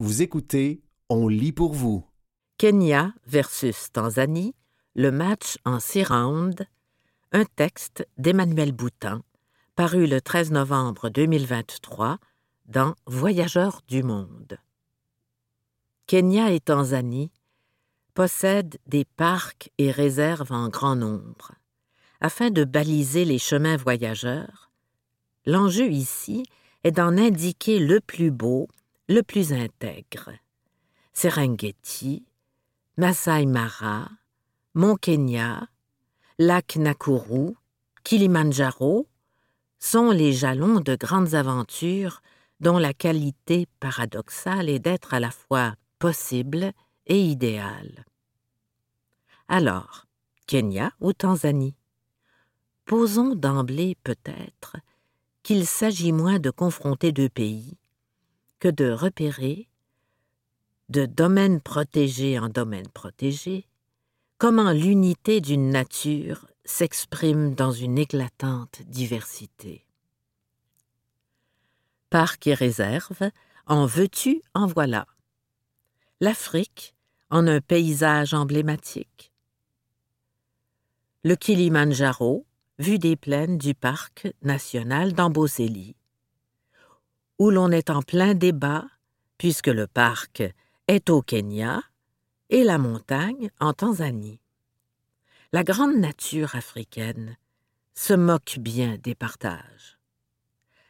Vous écoutez On lit pour vous. Kenya versus Tanzanie, le match en six rounds, un texte d'Emmanuel Boutin, paru le 13 novembre 2023 dans Voyageurs du monde. Kenya et Tanzanie possèdent des parcs et réserves en grand nombre. Afin de baliser les chemins voyageurs, l'enjeu ici est d'en indiquer le plus beau, le plus intègre. Serengeti, Masai Mara, Mont Kenya, Lac Nakuru, Kilimanjaro sont les jalons de grandes aventures dont la qualité paradoxale est d'être à la fois possible et idéale. Alors, Kenya ou Tanzanie? Posons d'emblée peut-être qu'il s'agit moins de confronter deux pays que de repérer, de domaine protégé en domaine protégé, comment l'unité d'une nature s'exprime dans une éclatante diversité. Parc et réserve, en veux-tu, en voilà. L'Afrique en un paysage emblématique. Le Kilimanjaro, vue des plaines du parc national d'Amboseli, où l'on est en plein débat, puisque le parc est au Kenya et la montagne en Tanzanie. La grande nature africaine se moque bien des partages.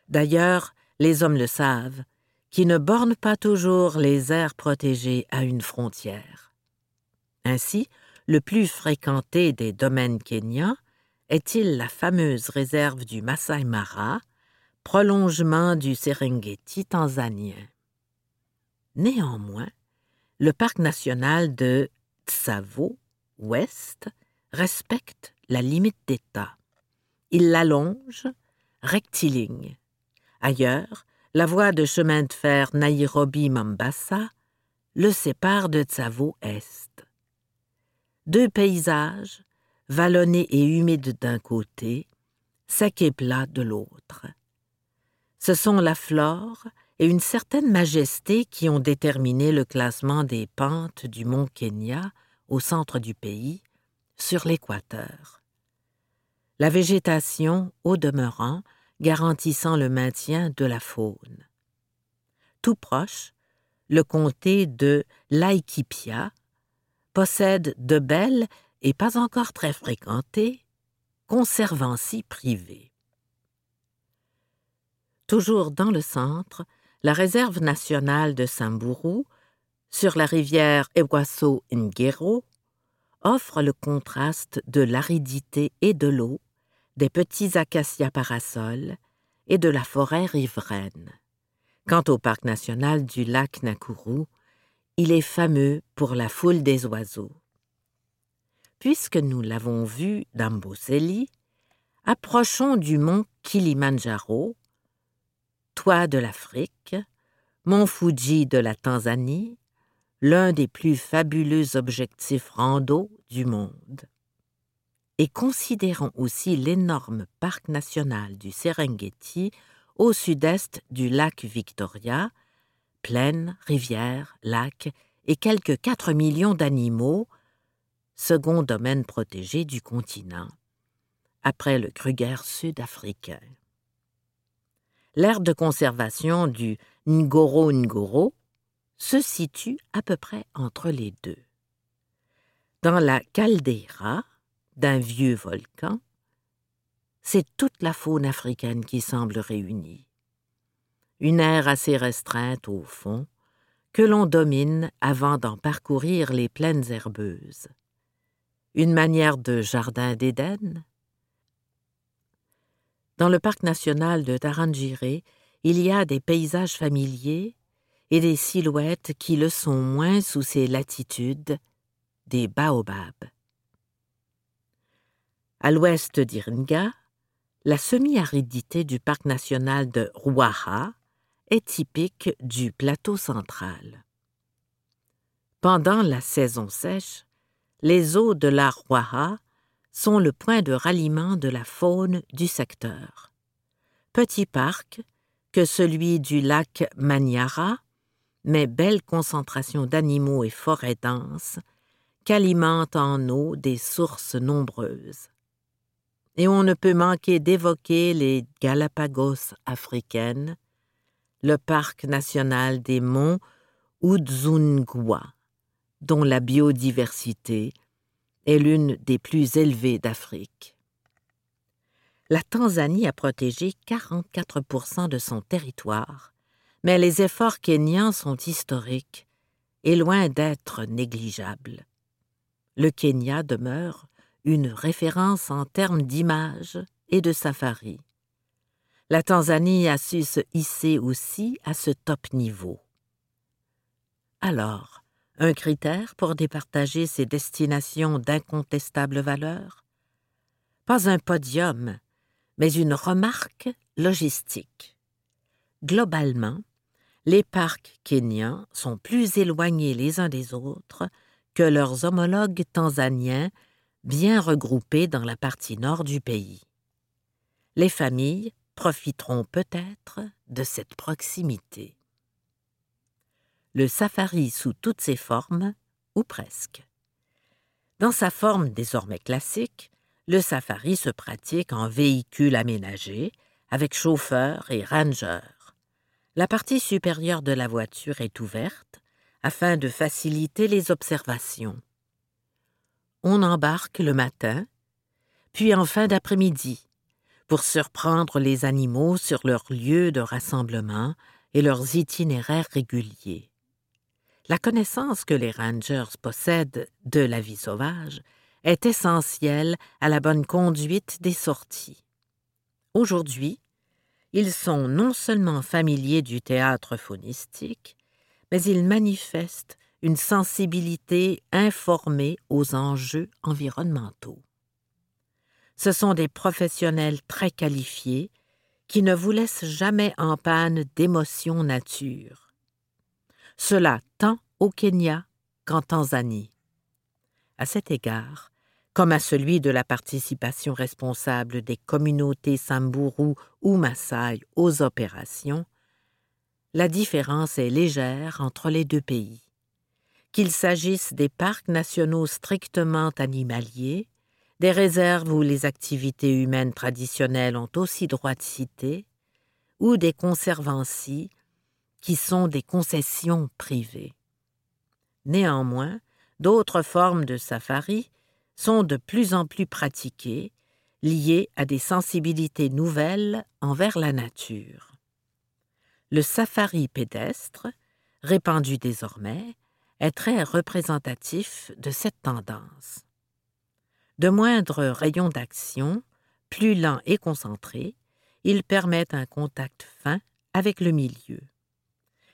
D'ailleurs, les hommes le savent, qui ne bornent pas toujours les aires protégées à une frontière. Ainsi, le plus fréquenté des domaines kenyans est-il la fameuse réserve du Masai Mara, prolongement du Serengeti tanzanien. Néanmoins, le parc national de Tsavo Ouest respecte la limite d'État. Il l'allonge rectiligne. Ailleurs, la voie de chemin de fer Nairobi-Mombasa le sépare de Tsavo Est. Deux paysages vallonné et humide d'un côté, sec et plat de l'autre. Ce sont la flore et une certaine majesté qui ont déterminé le classement des pentes du mont Kenya au centre du pays, sur l'équateur. La végétation, au demeurant, garantissant le maintien de la faune. Tout proche, le comté de Laikipia possède de belles et pas encore très fréquentée, conservancy privée. Toujours dans le centre, la réserve nationale de Samburu, sur la rivière Ewaso Ngero, offre le contraste de l'aridité et de l'eau, des petits acacias parasols et de la forêt riveraine. Quant au parc national du lac Nakuru, il est fameux pour la foule des oiseaux puisque nous l'avons vu d'Amboseli, approchons du mont Kilimanjaro, toit de l'Afrique, mont Fuji de la Tanzanie, l'un des plus fabuleux objectifs rando du monde. Et considérons aussi l'énorme parc national du Serengeti au sud-est du lac Victoria, plaines, rivières, lacs et quelques 4 millions d'animaux, second domaine protégé du continent, après le Kruger sud-africain. L'aire de conservation du Ngoro-Ngoro se situe à peu près entre les deux. Dans la caldeira d'un vieux volcan, c'est toute la faune africaine qui semble réunie. Une aire assez restreinte au fond, que l'on domine avant d'en parcourir les plaines herbeuses une manière de jardin d'Éden. Dans le parc national de Tarangire, il y a des paysages familiers et des silhouettes qui le sont moins sous ces latitudes, des baobabs. À l'ouest d'Iringa, la semi-aridité du parc national de Ruaha est typique du plateau central. Pendant la saison sèche, les eaux de la Ruaha sont le point de ralliement de la faune du secteur. Petit parc que celui du lac Maniara, mais belle concentration d'animaux et forêts denses qu'alimentent en eau des sources nombreuses. Et on ne peut manquer d'évoquer les Galapagos africaines, le parc national des monts Udzungwa, dont la biodiversité est l'une des plus élevées d'Afrique. La Tanzanie a protégé 44% de son territoire, mais les efforts kenyans sont historiques et loin d'être négligeables. Le Kenya demeure une référence en termes d'image et de safari. La Tanzanie a su se hisser aussi à ce top niveau. Alors, un critère pour départager ces destinations d'incontestable valeur Pas un podium, mais une remarque logistique. Globalement, les parcs kenyans sont plus éloignés les uns des autres que leurs homologues tanzaniens bien regroupés dans la partie nord du pays. Les familles profiteront peut-être de cette proximité. Le safari sous toutes ses formes, ou presque. Dans sa forme désormais classique, le safari se pratique en véhicule aménagé, avec chauffeur et ranger. La partie supérieure de la voiture est ouverte afin de faciliter les observations. On embarque le matin, puis en fin d'après-midi, pour surprendre les animaux sur leur lieu de rassemblement et leurs itinéraires réguliers. La connaissance que les rangers possèdent de la vie sauvage est essentielle à la bonne conduite des sorties. Aujourd'hui, ils sont non seulement familiers du théâtre faunistique, mais ils manifestent une sensibilité informée aux enjeux environnementaux. Ce sont des professionnels très qualifiés qui ne vous laissent jamais en panne d'émotion nature. Cela tant au Kenya qu'en Tanzanie. À cet égard, comme à celui de la participation responsable des communautés Samburu ou Maasai aux opérations, la différence est légère entre les deux pays. Qu'il s'agisse des parcs nationaux strictement animaliers, des réserves où les activités humaines traditionnelles ont aussi droit de citer, ou des conservancies qui sont des concessions privées. Néanmoins, d'autres formes de safari sont de plus en plus pratiquées, liées à des sensibilités nouvelles envers la nature. Le safari pédestre, répandu désormais, est très représentatif de cette tendance. De moindres rayons d'action, plus lents et concentrés, ils permettent un contact fin avec le milieu.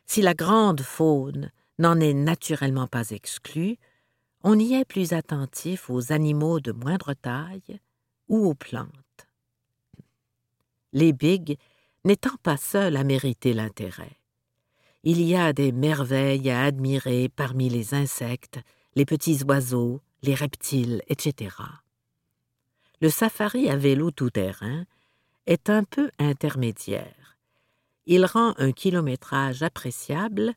Si la grande faune n'en est naturellement pas exclue, on y est plus attentif aux animaux de moindre taille ou aux plantes. Les bigs n'étant pas seuls à mériter l'intérêt. Il y a des merveilles à admirer parmi les insectes, les petits oiseaux, les reptiles, etc. Le safari à vélo tout-terrain est un peu intermédiaire. Il rend un kilométrage appréciable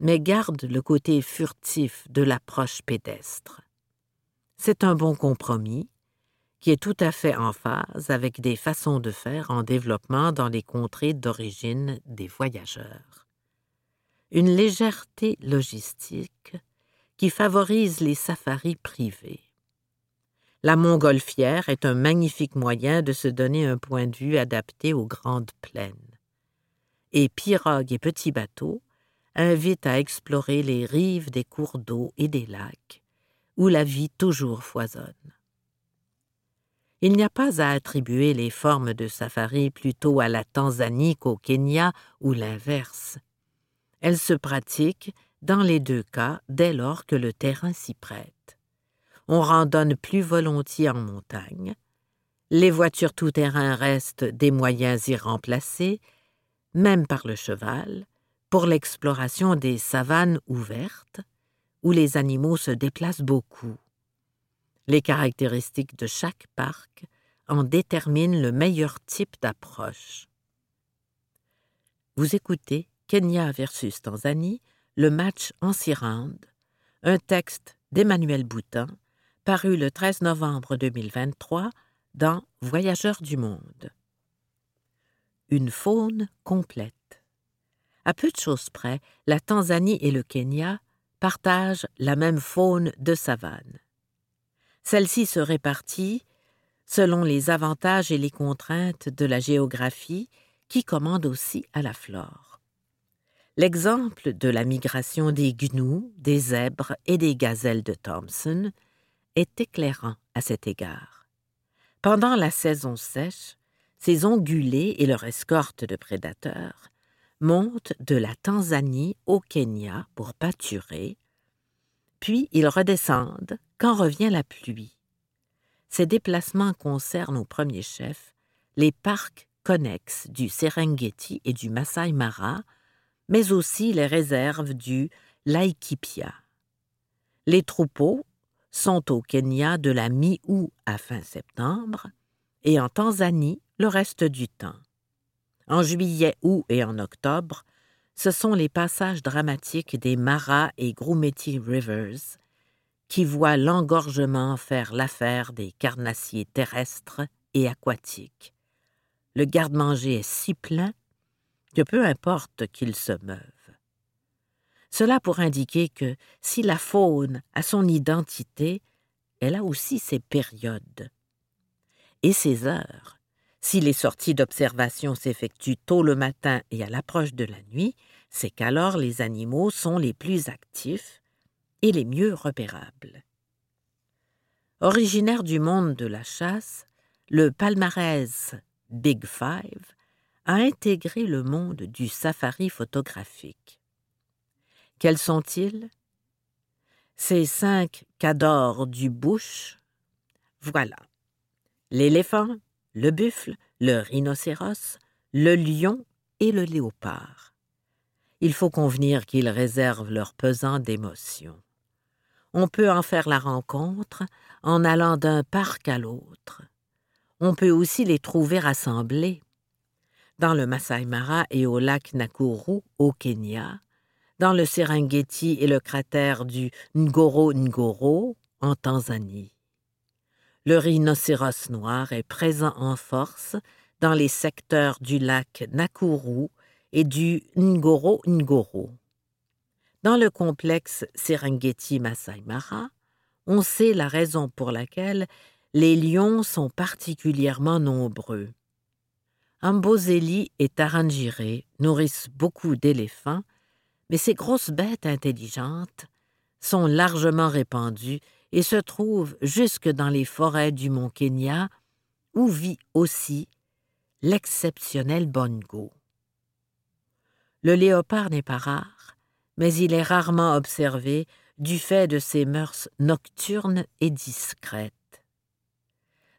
mais garde le côté furtif de l'approche pédestre. C'est un bon compromis qui est tout à fait en phase avec des façons de faire en développement dans les contrées d'origine des voyageurs. Une légèreté logistique qui favorise les safaris privés. La montgolfière est un magnifique moyen de se donner un point de vue adapté aux grandes plaines. Et pirogues et petits bateaux invite à explorer les rives des cours d'eau et des lacs, où la vie toujours foisonne. Il n'y a pas à attribuer les formes de safari plutôt à la Tanzanie qu'au Kenya ou l'inverse. Elles se pratiquent, dans les deux cas, dès lors que le terrain s'y prête. On randonne plus volontiers en montagne. Les voitures tout-terrain restent des moyens irremplacés, même par le cheval, pour l'exploration des savanes ouvertes, où les animaux se déplacent beaucoup. Les caractéristiques de chaque parc en déterminent le meilleur type d'approche. Vous écoutez Kenya versus Tanzanie, Le match en Sirande, un texte d'Emmanuel Boutin, paru le 13 novembre 2023 dans Voyageurs du monde. Une faune complète. À peu de choses près, la Tanzanie et le Kenya partagent la même faune de savane. Celle-ci se répartit selon les avantages et les contraintes de la géographie qui commandent aussi à la flore. L'exemple de la migration des gnous, des zèbres et des gazelles de Thomson est éclairant à cet égard. Pendant la saison sèche, ces ongulés et leur escorte de prédateurs montent de la Tanzanie au Kenya pour pâturer, puis ils redescendent quand revient la pluie. Ces déplacements concernent au premier chef les parcs connexes du Serengeti et du Masai Mara, mais aussi les réserves du Laikipia. Les troupeaux sont au Kenya de la mi-août à fin septembre et en Tanzanie le reste du temps. En juillet, août et en octobre, ce sont les passages dramatiques des Mara et Grumeti Rivers qui voient l'engorgement faire l'affaire des carnassiers terrestres et aquatiques. Le garde-manger est si plein que peu importe qu'il se meuve. Cela pour indiquer que si la faune a son identité, elle a aussi ses périodes et ses heures. Si les sorties d'observation s'effectuent tôt le matin et à l'approche de la nuit, c'est qu'alors les animaux sont les plus actifs et les mieux repérables. Originaire du monde de la chasse, le palmarès Big Five a intégré le monde du safari photographique. Quels sont-ils? Ces cinq cadors du bush Voilà. L'éléphant, le buffle, le rhinocéros, le lion et le léopard. Il faut convenir qu'ils réservent leur pesant d'émotions. On peut en faire la rencontre en allant d'un parc à l'autre. On peut aussi les trouver rassemblés. Dans le Masai Mara et au lac Nakuru, au Kenya, dans le Serengeti et le cratère du Ngoro Ngoro, en Tanzanie. Le rhinocéros noir est présent en force dans les secteurs du lac Nakuru et du Ngoro Ngoro. Dans le complexe Serengeti Masai Mara, on sait la raison pour laquelle les lions sont particulièrement nombreux. Amboseli et Tarangire nourrissent beaucoup d'éléphants, mais ces grosses bêtes intelligentes sont largement répandues et se trouve jusque dans les forêts du mont Kenya, où vit aussi l'exceptionnel bongo. Le léopard n'est pas rare, mais il est rarement observé du fait de ses mœurs nocturnes et discrètes.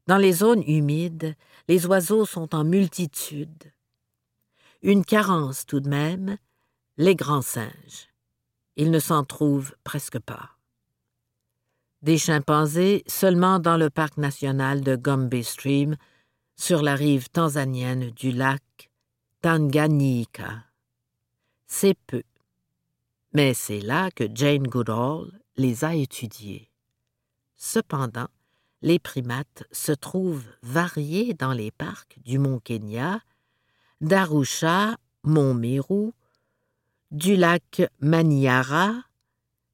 Dans les zones humides, les oiseaux sont en multitude. Une carence tout de même, les grands singes. Il ne s'en trouve presque pas des chimpanzés seulement dans le parc national de Gombe Stream, sur la rive tanzanienne du lac Tanganyika. C'est peu. Mais c'est là que Jane Goodall les a étudiés. Cependant, les primates se trouvent variés dans les parcs du mont Kenya, d'Arusha, mont Meru, du lac Maniara,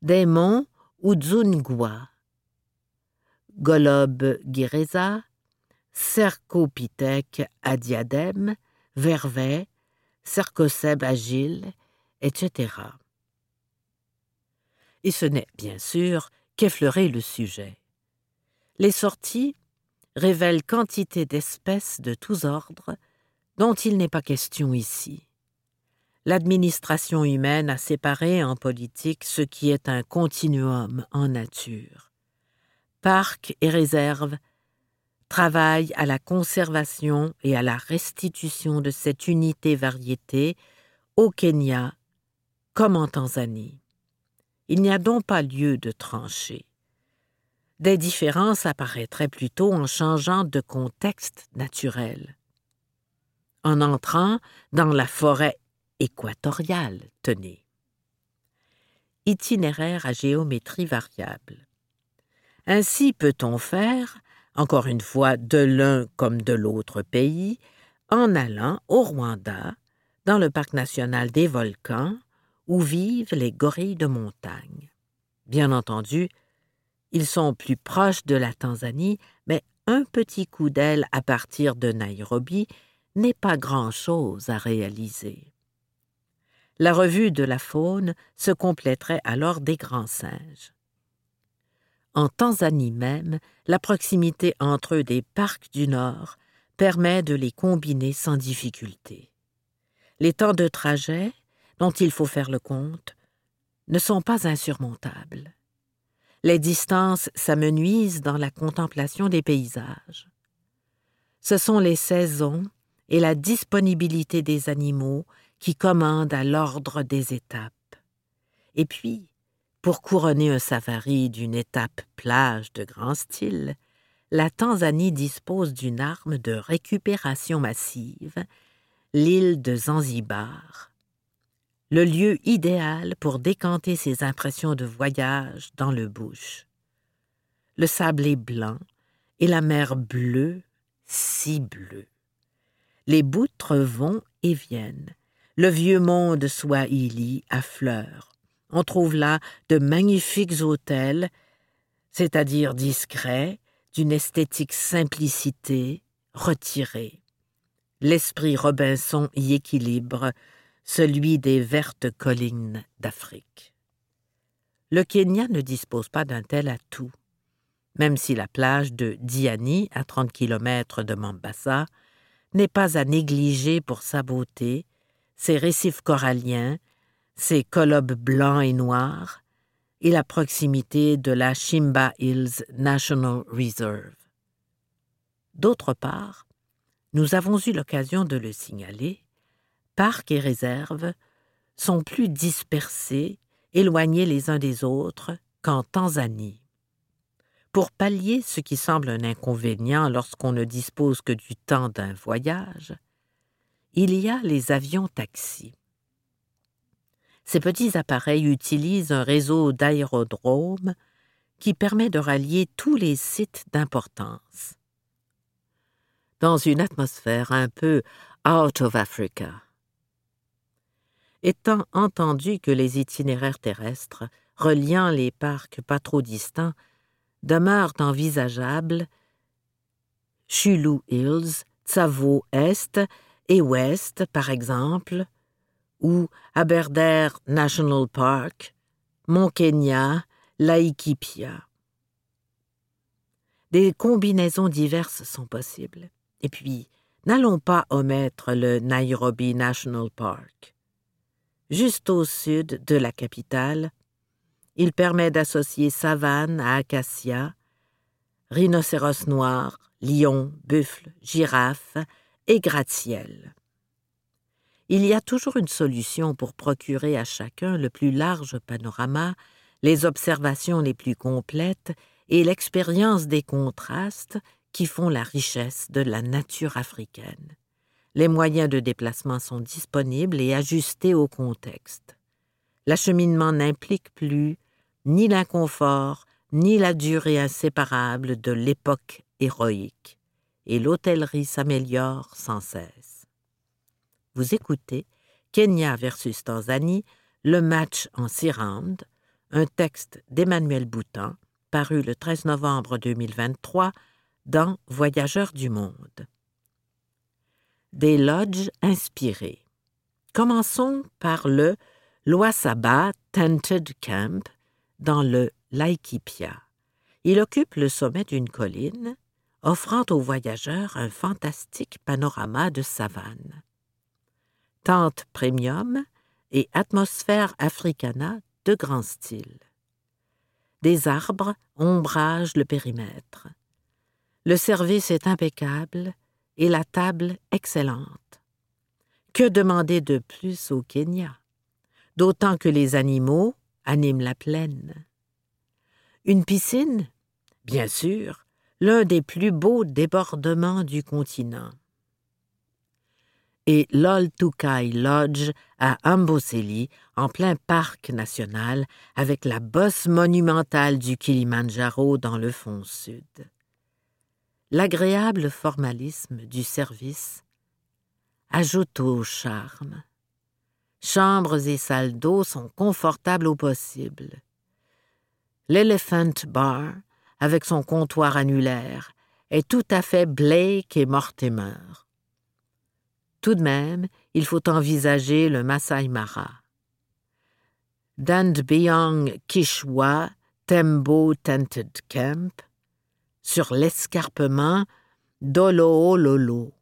des monts Udzungwa. Golob Gireza, Cercopithèque à diadème, Vervet, Cercocèbe agile, etc. Et ce n'est bien sûr qu'effleurer le sujet. Les sorties révèlent quantité d'espèces de tous ordres dont il n'est pas question ici. L'administration humaine a séparé en politique ce qui est un continuum en nature parcs et réserves travaillent à la conservation et à la restitution de cette unité variété au Kenya comme en Tanzanie. Il n'y a donc pas lieu de trancher. Des différences apparaîtraient plutôt en changeant de contexte naturel. En entrant dans la forêt équatoriale, tenez. itinéraire à géométrie variable. Ainsi peut-on faire, encore une fois de l'un comme de l'autre pays, en allant au Rwanda, dans le parc national des volcans, où vivent les gorilles de montagne. Bien entendu, ils sont plus proches de la Tanzanie, mais un petit coup d'aile à partir de Nairobi n'est pas grand-chose à réaliser. La revue de la faune se compléterait alors des grands singes. En Tanzanie même, la proximité entre eux des parcs du Nord permet de les combiner sans difficulté. Les temps de trajet, dont il faut faire le compte, ne sont pas insurmontables. Les distances s'amenuisent dans la contemplation des paysages. Ce sont les saisons et la disponibilité des animaux qui commandent à l'ordre des étapes. Et puis, pour couronner un safari d'une étape plage de grand style, la Tanzanie dispose d'une arme de récupération massive, l'île de Zanzibar, le lieu idéal pour décanter ses impressions de voyage dans le bush. Le sable est blanc et la mer bleue, si bleue. Les boutres vont et viennent. Le vieux monde swahili à fleurs on trouve là de magnifiques hôtels, c'est-à-dire discrets, d'une esthétique simplicité, retirée. L'esprit Robinson y équilibre celui des vertes collines d'Afrique. Le Kenya ne dispose pas d'un tel atout. Même si la plage de Diani, à 30 kilomètres de Mombasa, n'est pas à négliger pour sa beauté, ses récifs coralliens, ses colobes blancs et noirs et la proximité de la Shimba Hills National Reserve. D'autre part, nous avons eu l'occasion de le signaler, parcs et réserves sont plus dispersés, éloignés les uns des autres qu'en Tanzanie. Pour pallier ce qui semble un inconvénient lorsqu'on ne dispose que du temps d'un voyage, il y a les avions taxis. Ces petits appareils utilisent un réseau d'aérodromes qui permet de rallier tous les sites d'importance. Dans une atmosphère un peu out of Africa. Étant entendu que les itinéraires terrestres reliant les parcs pas trop distants demeurent envisageables, Chulu Hills, Tsavo Est et Ouest, par exemple, ou Aberdare National Park, Mont Kenya, Laikipia. Des combinaisons diverses sont possibles. Et puis, n'allons pas omettre le Nairobi National Park. Juste au sud de la capitale, il permet d'associer savane à acacia, rhinocéros noir, lion, buffle, girafe et gratte-ciel il y a toujours une solution pour procurer à chacun le plus large panorama, les observations les plus complètes et l'expérience des contrastes qui font la richesse de la nature africaine. Les moyens de déplacement sont disponibles et ajustés au contexte. L'acheminement n'implique plus ni l'inconfort, ni la durée inséparable de l'époque héroïque, et l'hôtellerie s'améliore sans cesse. Vous écoutez Kenya versus Tanzanie, le match en six rounds, un texte d'Emmanuel Boutan, paru le 13 novembre 2023 dans Voyageurs du monde. Des lodges inspirés. Commençons par le Loisaba Tented Camp dans le Laikipia. Il occupe le sommet d'une colline, offrant aux voyageurs un fantastique panorama de savane tente premium et atmosphère africana de grand style. Des arbres ombragent le périmètre. Le service est impeccable et la table excellente. Que demander de plus au Kenya? D'autant que les animaux animent la plaine. Une piscine? Bien sûr, l'un des plus beaux débordements du continent et l'Oltukai Lodge à Amboseli, en plein parc national, avec la bosse monumentale du Kilimanjaro dans le fond sud. L'agréable formalisme du service ajoute au charme. Chambres et salles d'eau sont confortables au possible. L'Elephant Bar, avec son comptoir annulaire, est tout à fait Blake et Mortimer. Tout de même, il faut envisager le Masai Mara. Dandbyang Kishwa Tembo Tented Camp, sur l'escarpement d'Oloololo,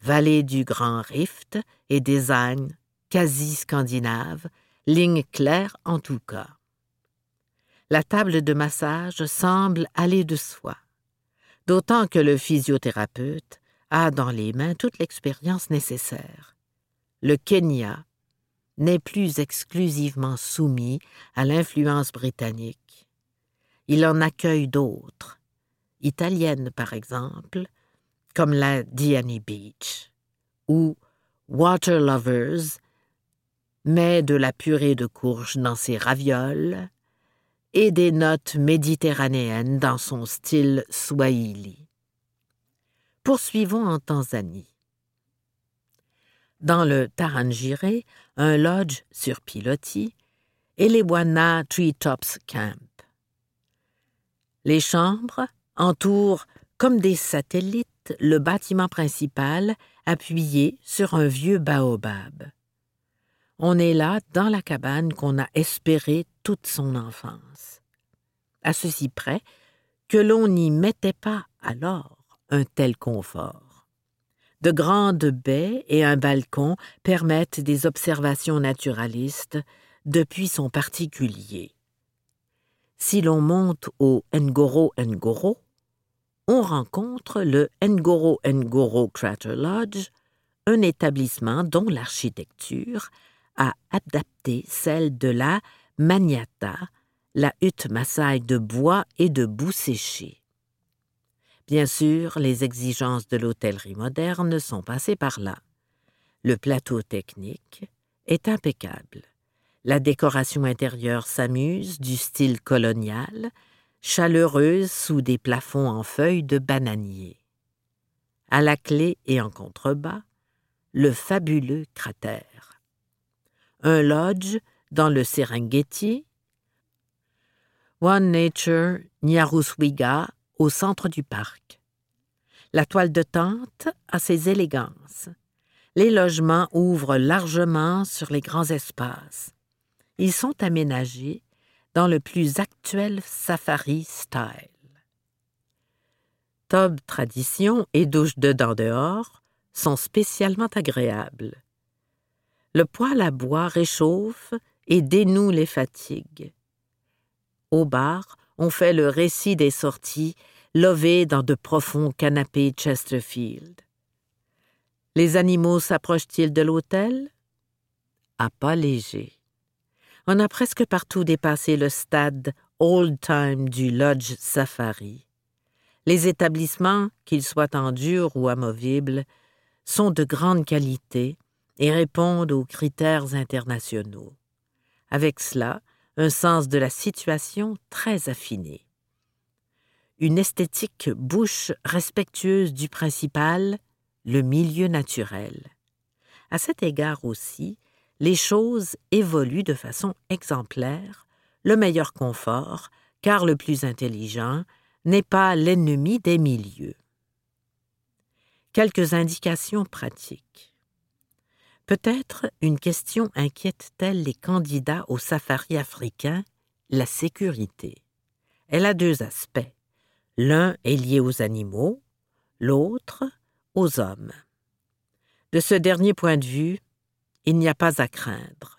vallée du Grand Rift et design quasi scandinave, ligne claire en tout cas. La table de massage semble aller de soi, d'autant que le physiothérapeute a dans les mains toute l'expérience nécessaire. Le Kenya n'est plus exclusivement soumis à l'influence britannique. Il en accueille d'autres, italiennes par exemple, comme la Diani Beach, ou Water Lovers met de la purée de courge dans ses ravioles et des notes méditerranéennes dans son style swahili. Poursuivons en Tanzanie. Dans le Tarangire, un lodge sur pilotis, et les Tree Treetops Camp. Les chambres entourent comme des satellites le bâtiment principal appuyé sur un vieux baobab. On est là dans la cabane qu'on a espéré toute son enfance. À ceci près que l'on n'y mettait pas alors un tel confort. De grandes baies et un balcon permettent des observations naturalistes depuis son particulier. Si l'on monte au Ngoro Ngoro, on rencontre le Ngoro Ngoro Crater Lodge, un établissement dont l'architecture a adapté celle de la Maniata, la hutte massaille de bois et de boue séchée. Bien sûr, les exigences de l'hôtellerie moderne sont passées par là. Le plateau technique est impeccable. La décoration intérieure s'amuse du style colonial, chaleureuse sous des plafonds en feuilles de bananier. À la clé et en contrebas, le fabuleux cratère. Un lodge dans le Serengeti, One Nature Nyaruswiga au centre du parc. La toile de tente a ses élégances. Les logements ouvrent largement sur les grands espaces. Ils sont aménagés dans le plus actuel safari style. Tob tradition et douche dedans dehors sont spécialement agréables. Le poêle à bois réchauffe et dénoue les fatigues. Au bar, on fait le récit des sorties, lovées dans de profonds canapés Chesterfield. Les animaux s'approchent-ils de l'hôtel? À pas léger. On a presque partout dépassé le stade old-time du Lodge Safari. Les établissements, qu'ils soient en dur ou amovibles, sont de grande qualité et répondent aux critères internationaux. Avec cela, un sens de la situation très affiné. Une esthétique bouche respectueuse du principal, le milieu naturel. À cet égard aussi, les choses évoluent de façon exemplaire, le meilleur confort, car le plus intelligent n'est pas l'ennemi des milieux. Quelques indications pratiques. Peut-être une question inquiète-t-elle les candidats au safari africain, la sécurité. Elle a deux aspects. L'un est lié aux animaux, l'autre aux hommes. De ce dernier point de vue, il n'y a pas à craindre.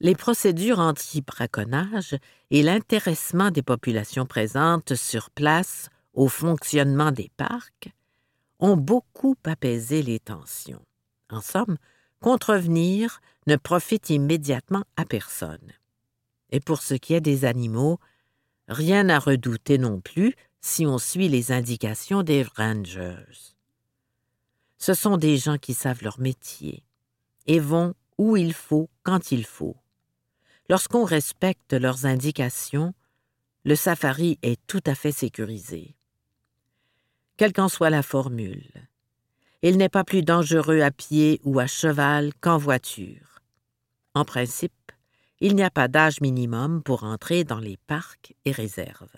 Les procédures anti-braconnage et l'intéressement des populations présentes sur place au fonctionnement des parcs ont beaucoup apaisé les tensions. En somme, contrevenir ne profite immédiatement à personne. Et pour ce qui est des animaux, rien à redouter non plus si on suit les indications des rangers. Ce sont des gens qui savent leur métier et vont où il faut quand il faut. Lorsqu'on respecte leurs indications, le safari est tout à fait sécurisé. Quelle qu'en soit la formule, il n'est pas plus dangereux à pied ou à cheval qu'en voiture. En principe, il n'y a pas d'âge minimum pour entrer dans les parcs et réserves.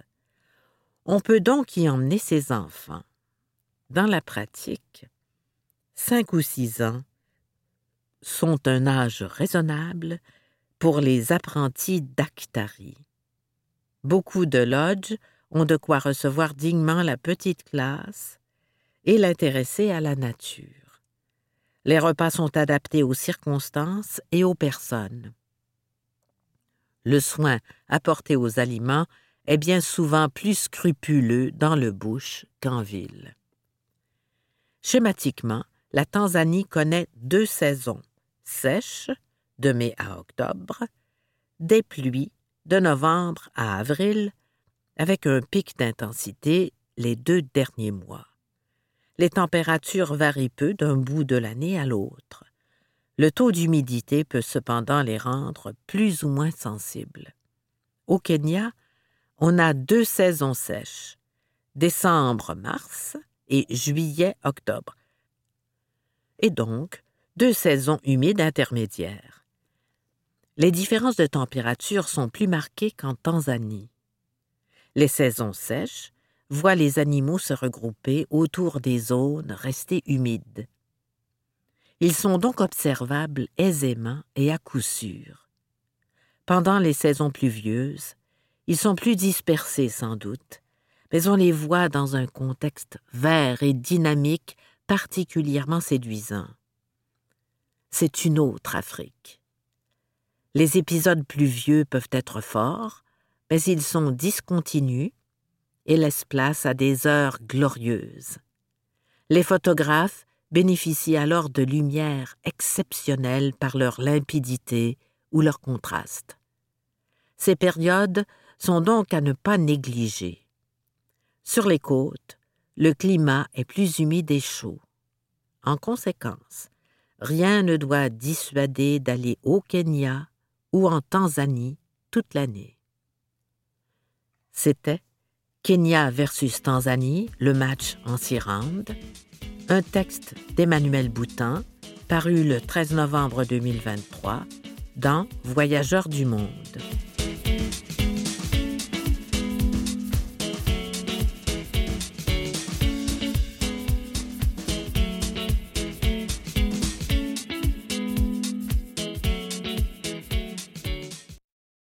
On peut donc y emmener ses enfants. Dans la pratique, cinq ou six ans sont un âge raisonnable pour les apprentis d'Aktari. Beaucoup de lodges ont de quoi recevoir dignement la petite classe et l'intéresser à la nature. Les repas sont adaptés aux circonstances et aux personnes. Le soin apporté aux aliments est bien souvent plus scrupuleux dans le bush qu'en ville. Schématiquement, la Tanzanie connaît deux saisons, sèches, de mai à octobre, des pluies, de novembre à avril, avec un pic d'intensité les deux derniers mois. Les températures varient peu d'un bout de l'année à l'autre. Le taux d'humidité peut cependant les rendre plus ou moins sensibles. Au Kenya, on a deux saisons sèches, décembre-mars et juillet-octobre, et donc deux saisons humides intermédiaires. Les différences de température sont plus marquées qu'en Tanzanie. Les saisons sèches voient les animaux se regrouper autour des zones restées humides. Ils sont donc observables aisément et à coup sûr. Pendant les saisons pluvieuses, ils sont plus dispersés sans doute, mais on les voit dans un contexte vert et dynamique particulièrement séduisant. C'est une autre Afrique. Les épisodes pluvieux peuvent être forts, mais ils sont discontinus et laissent place à des heures glorieuses. Les photographes bénéficient alors de lumières exceptionnelles par leur limpidité ou leur contraste. Ces périodes sont donc à ne pas négliger. Sur les côtes, le climat est plus humide et chaud. En conséquence, rien ne doit dissuader d'aller au Kenya ou en Tanzanie toute l'année. C'était Kenya versus Tanzanie, le match en six rounds, un texte d'Emmanuel Boutin, paru le 13 novembre 2023 dans Voyageurs du monde.